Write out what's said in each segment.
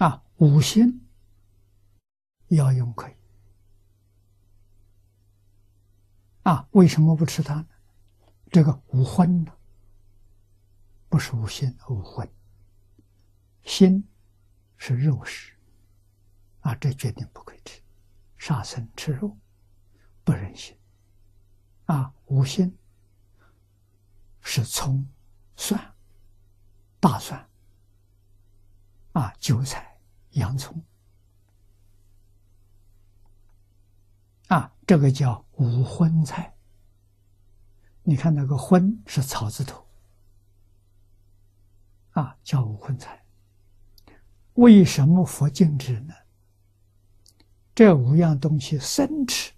啊，五辛要用可以。啊，为什么不吃它呢？这个五荤呢，不是五辛，五荤。心是肉食，啊，这决定不可以吃。杀生吃肉，不忍心。啊，五辛是葱、蒜、大蒜。啊，韭菜、洋葱，啊，这个叫五荤菜。你看那个“荤”是草字头，啊，叫五荤菜。为什么佛禁止呢？这五样东西生吃，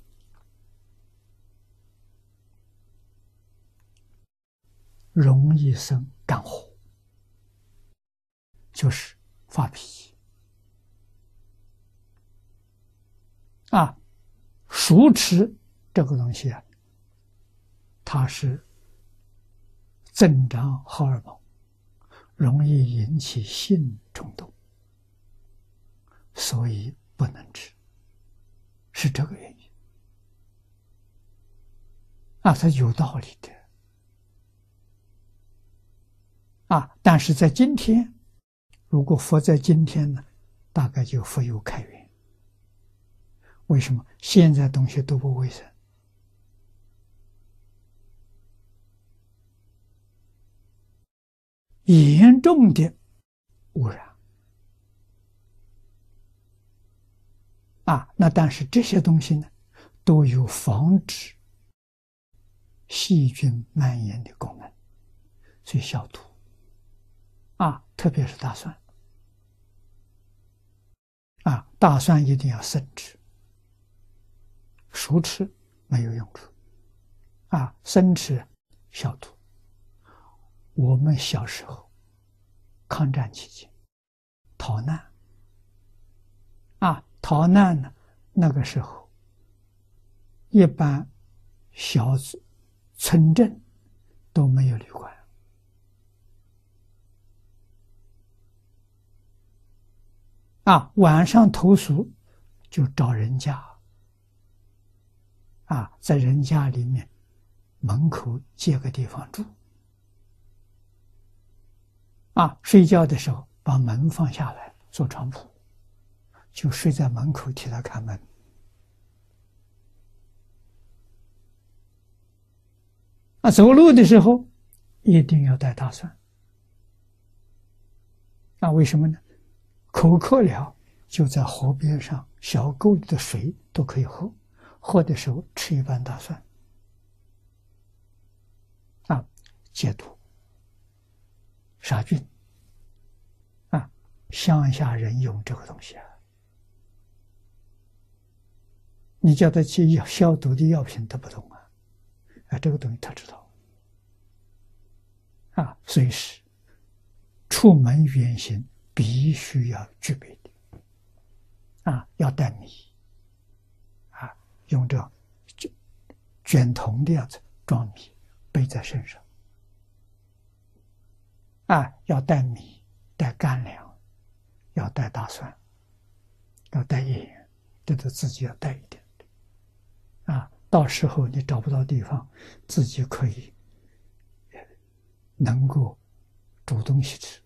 容易生肝火，就是。发脾气啊！熟吃这个东西啊，它是增长荷尔蒙，容易引起性冲动，所以不能吃，是这个原因啊，它有道理的啊，但是在今天。如果佛在今天呢，大概就佛有开源。为什么现在东西都不卫生？严重的污染啊！那但是这些东西呢，都有防止细菌蔓延的功能，所以消毒啊，特别是大蒜。啊，大蒜一定要生吃，熟吃没有用处。啊，生吃消毒。我们小时候抗战期间逃难，啊，逃难呢，那个时候一般小村镇都没有旅馆。啊，晚上投宿就找人家，啊，在人家里面门口借个地方住，啊，睡觉的时候把门放下来做床铺，就睡在门口替他看门。啊，走路的时候一定要带大蒜，啊，为什么呢？口渴了，就在河边上小沟里的水都可以喝，喝的时候吃一瓣大蒜，啊，解毒、杀菌，啊，乡下人用这个东西啊，你叫他去药消毒的药品，他不懂啊，啊，这个东西他知道，啊，随时出门远行。必须要具备的。啊，要带米，用这卷卷筒的样子装米，背在身上啊，要带米，带干粮，要带大蒜，要带盐，这都自己要带一点啊。到时候你找不到地方，自己可以能够煮东西吃。